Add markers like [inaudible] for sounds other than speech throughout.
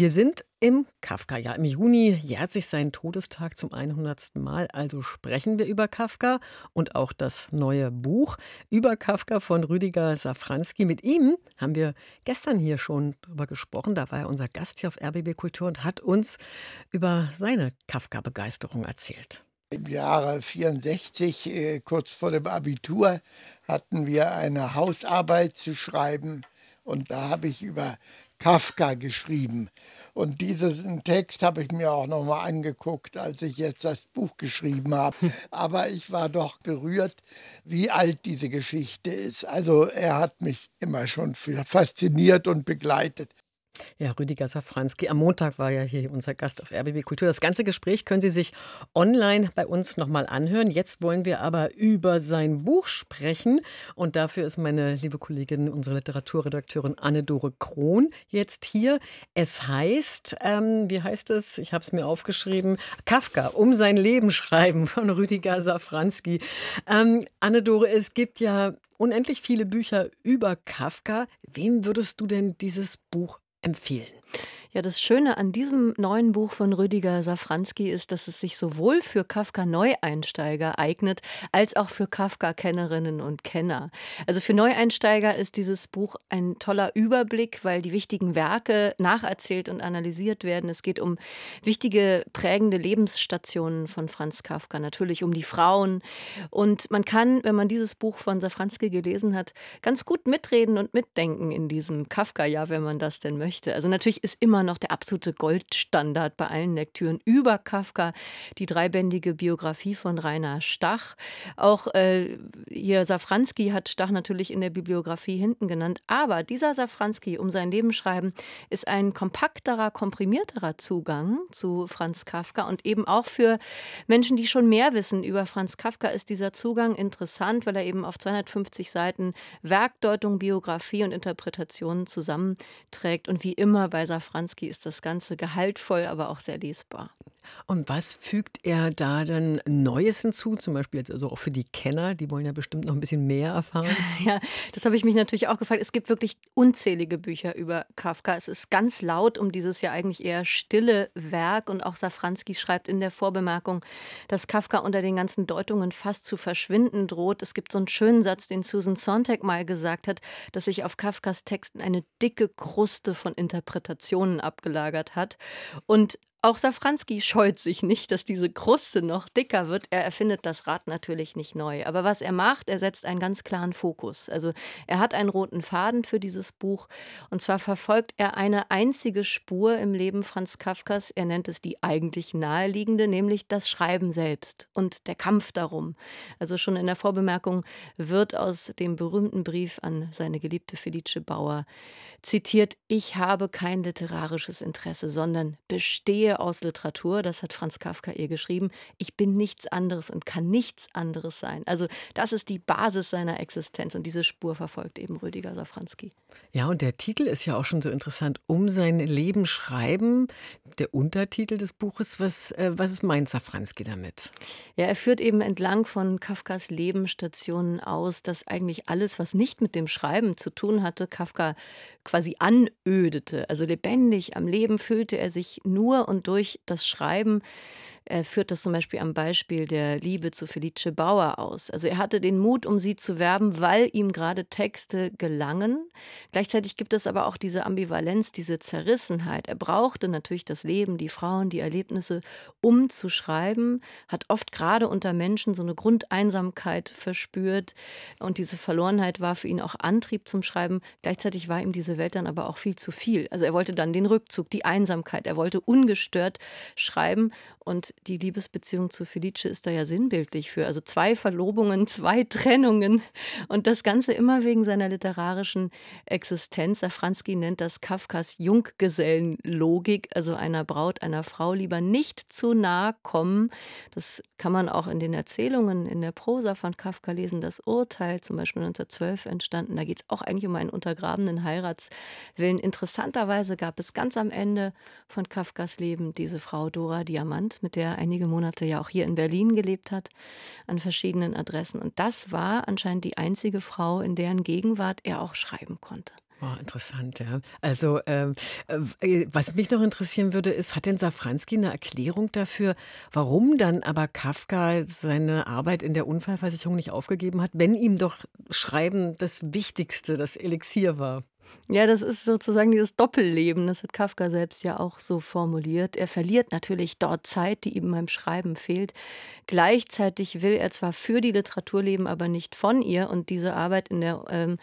Wir sind im Kafka-Jahr. Im Juni jährt sich sein Todestag zum 100. Mal. Also sprechen wir über Kafka und auch das neue Buch über Kafka von Rüdiger Safranski. Mit ihm haben wir gestern hier schon drüber gesprochen. Da war er unser Gast hier auf RBB Kultur und hat uns über seine Kafka-Begeisterung erzählt. Im Jahre 64, äh, kurz vor dem Abitur, hatten wir eine Hausarbeit zu schreiben und da habe ich über Kafka geschrieben. Und diesen Text habe ich mir auch nochmal angeguckt, als ich jetzt das Buch geschrieben habe. [laughs] Aber ich war doch gerührt, wie alt diese Geschichte ist. Also er hat mich immer schon fasziniert und begleitet. Ja, Rüdiger Safranski. Am Montag war ja hier unser Gast auf RBB Kultur. Das ganze Gespräch können Sie sich online bei uns nochmal anhören. Jetzt wollen wir aber über sein Buch sprechen. Und dafür ist meine liebe Kollegin, unsere Literaturredakteurin Anne-Dore Krohn jetzt hier. Es heißt, ähm, wie heißt es? Ich habe es mir aufgeschrieben. Kafka, um sein Leben schreiben von Rüdiger Safranski. Ähm, Anne-Dore, es gibt ja unendlich viele Bücher über Kafka. Wem würdest du denn dieses Buch empfehlen. Ja, das Schöne an diesem neuen Buch von Rüdiger Safranski ist, dass es sich sowohl für Kafka-Neueinsteiger eignet, als auch für Kafka-Kennerinnen und Kenner. Also für Neueinsteiger ist dieses Buch ein toller Überblick, weil die wichtigen Werke nacherzählt und analysiert werden. Es geht um wichtige prägende Lebensstationen von Franz Kafka, natürlich um die Frauen. Und man kann, wenn man dieses Buch von Safranski gelesen hat, ganz gut mitreden und mitdenken in diesem Kafka-Jahr, wenn man das denn möchte. Also natürlich ist immer noch der absolute Goldstandard bei allen Lektüren über Kafka, die dreibändige Biografie von Rainer Stach. Auch äh, hier Safranski hat Stach natürlich in der Bibliografie hinten genannt, aber dieser Safranski um sein Leben schreiben ist ein kompakterer, komprimierterer Zugang zu Franz Kafka und eben auch für Menschen, die schon mehr wissen über Franz Kafka, ist dieser Zugang interessant, weil er eben auf 250 Seiten Werkdeutung, Biografie und Interpretation zusammenträgt und wie immer bei Safranski Schimanski ist das Ganze gehaltvoll, aber auch sehr lesbar. Und was fügt er da dann Neues hinzu? Zum Beispiel jetzt also auch für die Kenner, die wollen ja bestimmt noch ein bisschen mehr erfahren. [laughs] Ja, das habe ich mich natürlich auch gefragt. Es gibt wirklich unzählige Bücher über Kafka. Es ist ganz laut um dieses ja eigentlich eher stille Werk. Und auch Safranski schreibt in der Vorbemerkung, dass Kafka unter den ganzen Deutungen fast zu verschwinden droht. Es gibt so einen schönen Satz, den Susan Sontag mal gesagt hat, dass sich auf Kafkas Texten eine dicke Kruste von Interpretationen abgelagert hat. Und auch Safranski scheut sich nicht, dass diese Kruste noch dicker wird. Er erfindet das Rad natürlich nicht neu. Aber was er macht, er setzt einen ganz klaren Fokus. Also er hat einen roten Faden für dieses Buch. Und zwar verfolgt er eine einzige Spur im Leben Franz Kafkas. Er nennt es die eigentlich naheliegende, nämlich das Schreiben selbst und der Kampf darum. Also schon in der Vorbemerkung wird aus dem berühmten Brief an seine geliebte Felice Bauer zitiert, ich habe kein literarisches Interesse, sondern bestehe bestehe aus Literatur, das hat Franz Kafka ihr geschrieben. Ich bin nichts anderes und kann nichts anderes sein. Also das ist die Basis seiner Existenz und diese Spur verfolgt eben Rüdiger Safranski. Ja, und der Titel ist ja auch schon so interessant. Um sein Leben schreiben, der Untertitel des Buches. Was, äh, was meint Safranski damit? Ja, er führt eben entlang von Kafkas Lebensstationen aus, dass eigentlich alles, was nicht mit dem Schreiben zu tun hatte, Kafka quasi anödete. Also lebendig am Leben fühlte er sich nur und und durch das Schreiben er führt das zum Beispiel am Beispiel der Liebe zu Felice Bauer aus. Also er hatte den Mut, um sie zu werben, weil ihm gerade Texte gelangen. Gleichzeitig gibt es aber auch diese Ambivalenz, diese Zerrissenheit. Er brauchte natürlich das Leben, die Frauen, die Erlebnisse, um zu schreiben, hat oft gerade unter Menschen so eine Grundeinsamkeit verspürt. Und diese Verlorenheit war für ihn auch Antrieb zum Schreiben. Gleichzeitig war ihm diese Welt dann aber auch viel zu viel. Also er wollte dann den Rückzug, die Einsamkeit. Er wollte ungestört schreiben. Und die Liebesbeziehung zu Felice ist da ja sinnbildlich für. Also zwei Verlobungen, [laughs] zwei Trennungen und das Ganze immer wegen seiner literarischen Existenz. Safranski nennt das Kafkas Junggesellenlogik, also einer Braut, einer Frau lieber nicht zu nahe kommen. Das kann man auch in den Erzählungen in der Prosa von Kafka lesen. Das Urteil, zum Beispiel 1912 entstanden, da geht es auch eigentlich um einen untergrabenen Heiratswillen. Interessanterweise gab es ganz am Ende von Kafkas Leben diese Frau Dora Diamant, mit der einige Monate ja auch hier in Berlin gelebt hat, an verschiedenen Adressen. Und das war anscheinend die einzige Frau, in deren Gegenwart er auch schreiben konnte. Oh, interessant, ja. Also, ähm, äh, was mich noch interessieren würde, ist, hat denn Safranski eine Erklärung dafür, warum dann aber Kafka seine Arbeit in der Unfallversicherung nicht aufgegeben hat, wenn ihm doch Schreiben das Wichtigste, das Elixier war? Ja, das ist sozusagen dieses Doppelleben. Das hat Kafka selbst ja auch so formuliert. Er verliert natürlich dort Zeit, die ihm beim Schreiben fehlt. Gleichzeitig will er zwar für die Literatur leben, aber nicht von ihr. Und diese Arbeit in der ähm,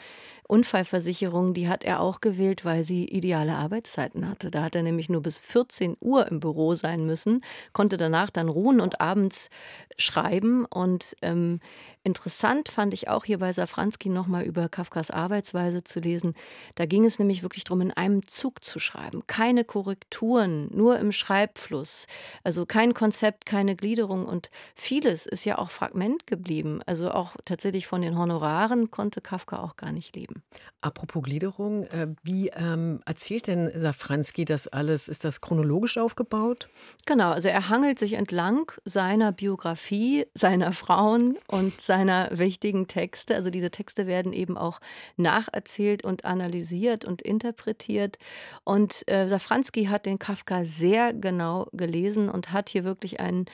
Unfallversicherung, die hat er auch gewählt, weil sie ideale Arbeitszeiten hatte. Da hat er nämlich nur bis 14 Uhr im Büro sein müssen, konnte danach dann ruhen und abends schreiben. Und ähm, interessant fand ich auch hier bei Safranski nochmal über Kafkas Arbeitsweise zu lesen. Da ging es nämlich wirklich darum, in einem Zug zu schreiben. Keine Korrekturen, nur im Schreibfluss. Also kein Konzept, keine Gliederung. Und vieles ist ja auch Fragment geblieben. Also auch tatsächlich von den Honoraren konnte Kafka auch gar nicht leben. Apropos Gliederung, äh, wie ähm, erzählt denn Safranski das alles? Ist das chronologisch aufgebaut? Genau, also er hangelt sich entlang seiner Biografie, seiner Frauen und seiner wichtigen Texte. Also diese Texte werden eben auch nacherzählt und analysiert und interpretiert. Und äh, Safranski hat den Kafka sehr genau gelesen und hat hier wirklich einen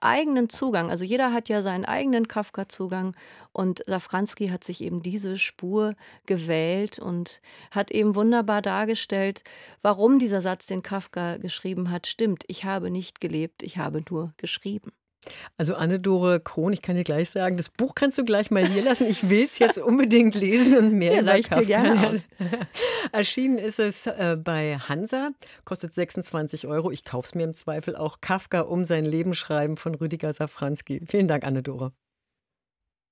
eigenen Zugang. Also jeder hat ja seinen eigenen Kafka-Zugang und Safranski hat sich eben diese Spur gewählt und hat eben wunderbar dargestellt, warum dieser Satz, den Kafka geschrieben hat, stimmt. Ich habe nicht gelebt, ich habe nur geschrieben. Also Anne-Dore Krohn, ich kann dir gleich sagen, das Buch kannst du gleich mal hier lassen. Ich will es jetzt [laughs] unbedingt lesen und mehr ja, Kafka gerne aus. [laughs] Erschienen ist es äh, bei Hansa, kostet 26 Euro. Ich kaufe es mir im Zweifel auch. Kafka um sein Leben schreiben von Rüdiger Safranski. Vielen Dank, Anne-Dore.